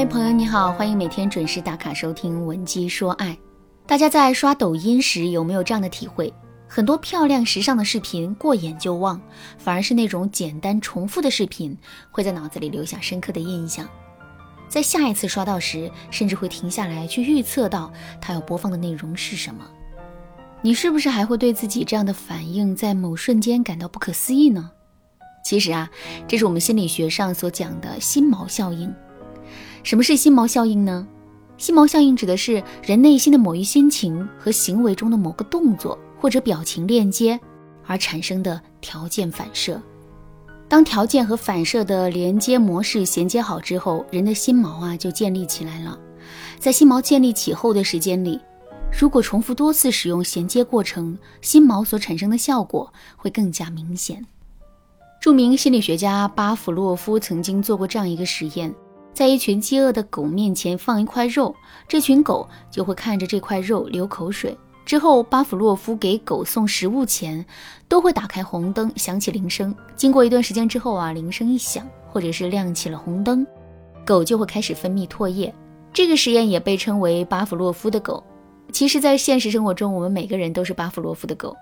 嗨，朋友你好，欢迎每天准时打卡收听《文姬说爱》。大家在刷抖音时有没有这样的体会？很多漂亮时尚的视频过眼就忘，反而是那种简单重复的视频会在脑子里留下深刻的印象。在下一次刷到时，甚至会停下来去预测到它要播放的内容是什么。你是不是还会对自己这样的反应在某瞬间感到不可思议呢？其实啊，这是我们心理学上所讲的心锚效应。什么是心锚效应呢？心锚效应指的是人内心的某一心情和行为中的某个动作或者表情链接而产生的条件反射。当条件和反射的连接模式衔接好之后，人的心锚啊就建立起来了。在心锚建立起后的时间里，如果重复多次使用衔接过程，心锚所产生的效果会更加明显。著名心理学家巴甫洛夫曾经做过这样一个实验。在一群饥饿的狗面前放一块肉，这群狗就会看着这块肉流口水。之后，巴甫洛夫给狗送食物前，都会打开红灯，响起铃声。经过一段时间之后啊，铃声一响，或者是亮起了红灯，狗就会开始分泌唾液。这个实验也被称为巴甫洛夫的狗。其实，在现实生活中，我们每个人都是巴甫洛夫的狗。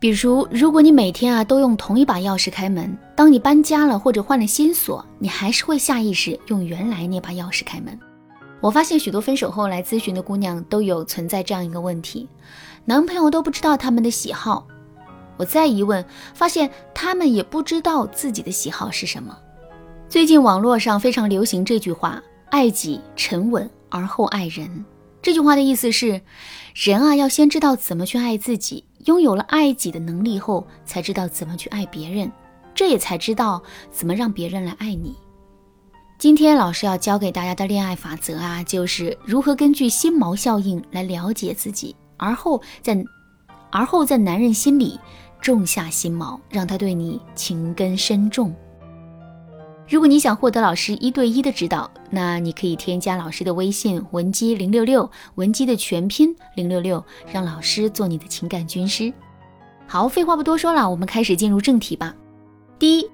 比如，如果你每天啊都用同一把钥匙开门，当你搬家了或者换了新锁，你还是会下意识用原来那把钥匙开门。我发现许多分手后来咨询的姑娘都有存在这样一个问题：男朋友都不知道他们的喜好。我再一问，发现他们也不知道自己的喜好是什么。最近网络上非常流行这句话：“爱己沉稳而后爱人。”这句话的意思是，人啊要先知道怎么去爱自己。拥有了爱己的能力后，才知道怎么去爱别人，这也才知道怎么让别人来爱你。今天老师要教给大家的恋爱法则啊，就是如何根据心锚效应来了解自己，而后在而后在男人心里种下心锚，让他对你情根深重。如果你想获得老师一对一的指导，那你可以添加老师的微信文姬零六六，文姬的全拼零六六，让老师做你的情感军师。好，废话不多说了，我们开始进入正题吧。第一，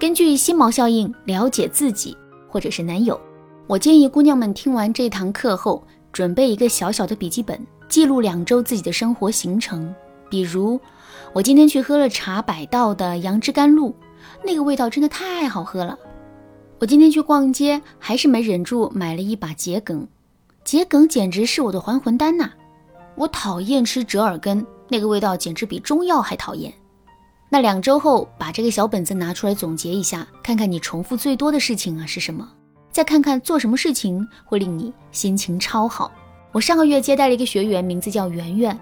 根据心锚效应了解自己或者是男友，我建议姑娘们听完这堂课后，准备一个小小的笔记本，记录两周自己的生活行程。比如，我今天去喝了茶百道的杨枝甘露。那个味道真的太好喝了，我今天去逛街还是没忍住买了一把桔梗，桔梗简直是我的还魂丹呐！我讨厌吃折耳根，那个味道简直比中药还讨厌。那两周后把这个小本子拿出来总结一下，看看你重复最多的事情啊是什么，再看看做什么事情会令你心情超好。我上个月接待了一个学员，名字叫圆圆，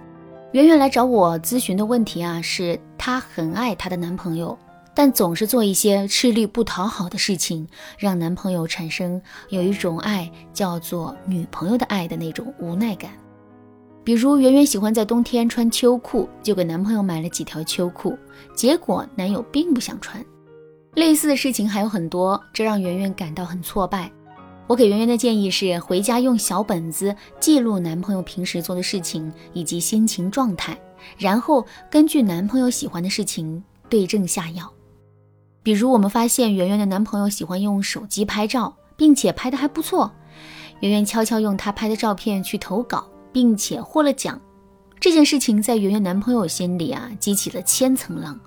圆圆来找我咨询的问题啊是她很爱她的男朋友。但总是做一些吃力不讨好的事情，让男朋友产生有一种爱叫做女朋友的爱的那种无奈感。比如圆圆喜欢在冬天穿秋裤，就给男朋友买了几条秋裤，结果男友并不想穿。类似的事情还有很多，这让圆圆感到很挫败。我给圆圆的建议是，回家用小本子记录男朋友平时做的事情以及心情状态，然后根据男朋友喜欢的事情对症下药。比如，我们发现圆圆的男朋友喜欢用手机拍照，并且拍的还不错。圆圆悄悄用他拍的照片去投稿，并且获了奖。这件事情在圆圆男朋友心里啊，激起了千层浪。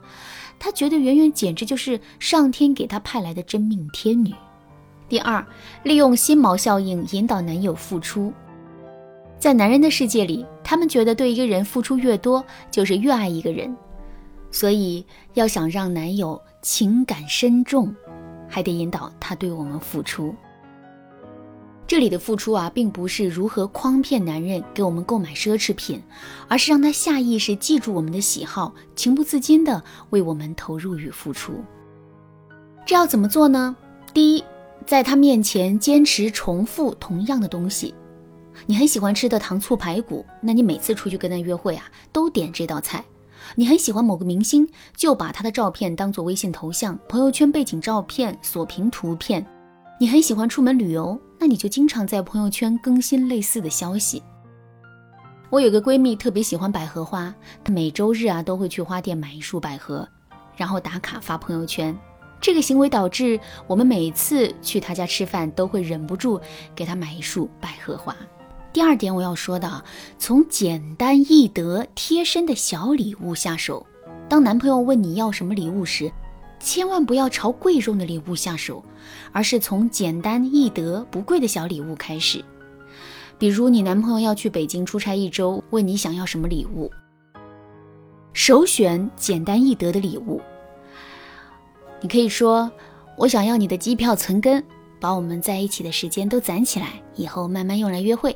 他觉得圆圆简直就是上天给他派来的真命天女。第二，利用心锚效应引导男友付出。在男人的世界里，他们觉得对一个人付出越多，就是越爱一个人。所以，要想让男友情感深重，还得引导他对我们付出。这里的付出啊，并不是如何诓骗男人给我们购买奢侈品，而是让他下意识记住我们的喜好，情不自禁的为我们投入与付出。这要怎么做呢？第一，在他面前坚持重复同样的东西。你很喜欢吃的糖醋排骨，那你每次出去跟他约会啊，都点这道菜。你很喜欢某个明星，就把他的照片当做微信头像、朋友圈背景照片、锁屏图片。你很喜欢出门旅游，那你就经常在朋友圈更新类似的消息。我有个闺蜜特别喜欢百合花，她每周日啊都会去花店买一束百合，然后打卡发朋友圈。这个行为导致我们每次去她家吃饭都会忍不住给她买一束百合花。第二点我要说的啊，从简单易得、贴身的小礼物下手。当男朋友问你要什么礼物时，千万不要朝贵重的礼物下手，而是从简单易得、不贵的小礼物开始。比如你男朋友要去北京出差一周，问你想要什么礼物，首选简单易得的礼物。你可以说：“我想要你的机票存根，把我们在一起的时间都攒起来，以后慢慢用来约会。”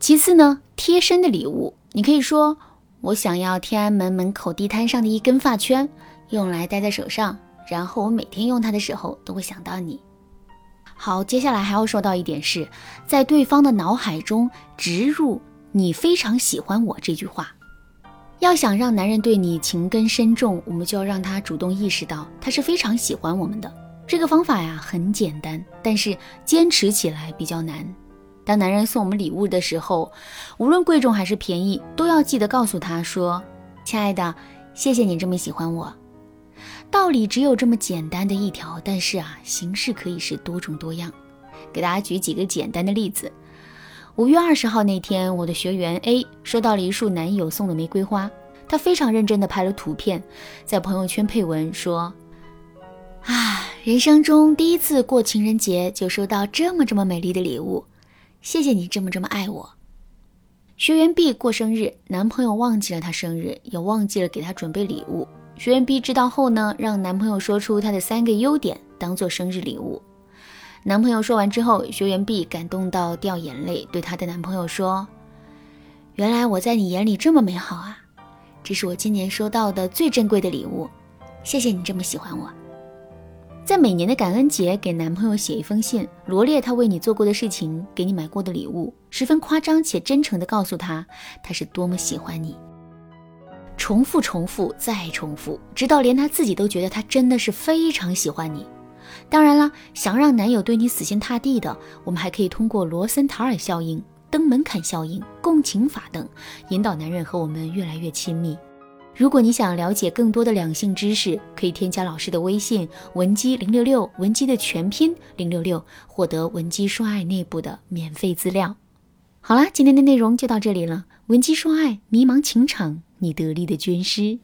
其次呢，贴身的礼物，你可以说：“我想要天安门门口地摊上的一根发圈，用来戴在手上，然后我每天用它的时候都会想到你。”好，接下来还要说到一点是，在对方的脑海中植入“你非常喜欢我”这句话。要想让男人对你情根深重，我们就要让他主动意识到他是非常喜欢我们的。这个方法呀很简单，但是坚持起来比较难。当男人送我们礼物的时候，无论贵重还是便宜，都要记得告诉他说：“亲爱的，谢谢你这么喜欢我。”道理只有这么简单的一条，但是啊，形式可以是多种多样。给大家举几个简单的例子。五月二十号那天，我的学员 A 收到了一束男友送的玫瑰花，他非常认真地拍了图片，在朋友圈配文说：“啊，人生中第一次过情人节就收到这么这么美丽的礼物，谢谢你这么这么爱我。”学员 B 过生日，男朋友忘记了她生日，也忘记了给她准备礼物。学员 B 知道后呢，让男朋友说出他的三个优点，当做生日礼物。男朋友说完之后，学员 B 感动到掉眼泪，对她的男朋友说：“原来我在你眼里这么美好啊！这是我今年收到的最珍贵的礼物，谢谢你这么喜欢我。”在每年的感恩节给男朋友写一封信，罗列他为你做过的事情，给你买过的礼物，十分夸张且真诚地告诉他他是多么喜欢你。重复、重复、再重复，直到连他自己都觉得他真的是非常喜欢你。当然了，想让男友对你死心塌地的，我们还可以通过罗森塔尔效应、登门槛效应、共情法等，引导男人和我们越来越亲密。如果你想了解更多的两性知识，可以添加老师的微信文姬零六六，文姬的全拼零六六，获得文姬说爱内部的免费资料。好啦，今天的内容就到这里了。文姬说爱，迷茫情场，你得力的军师。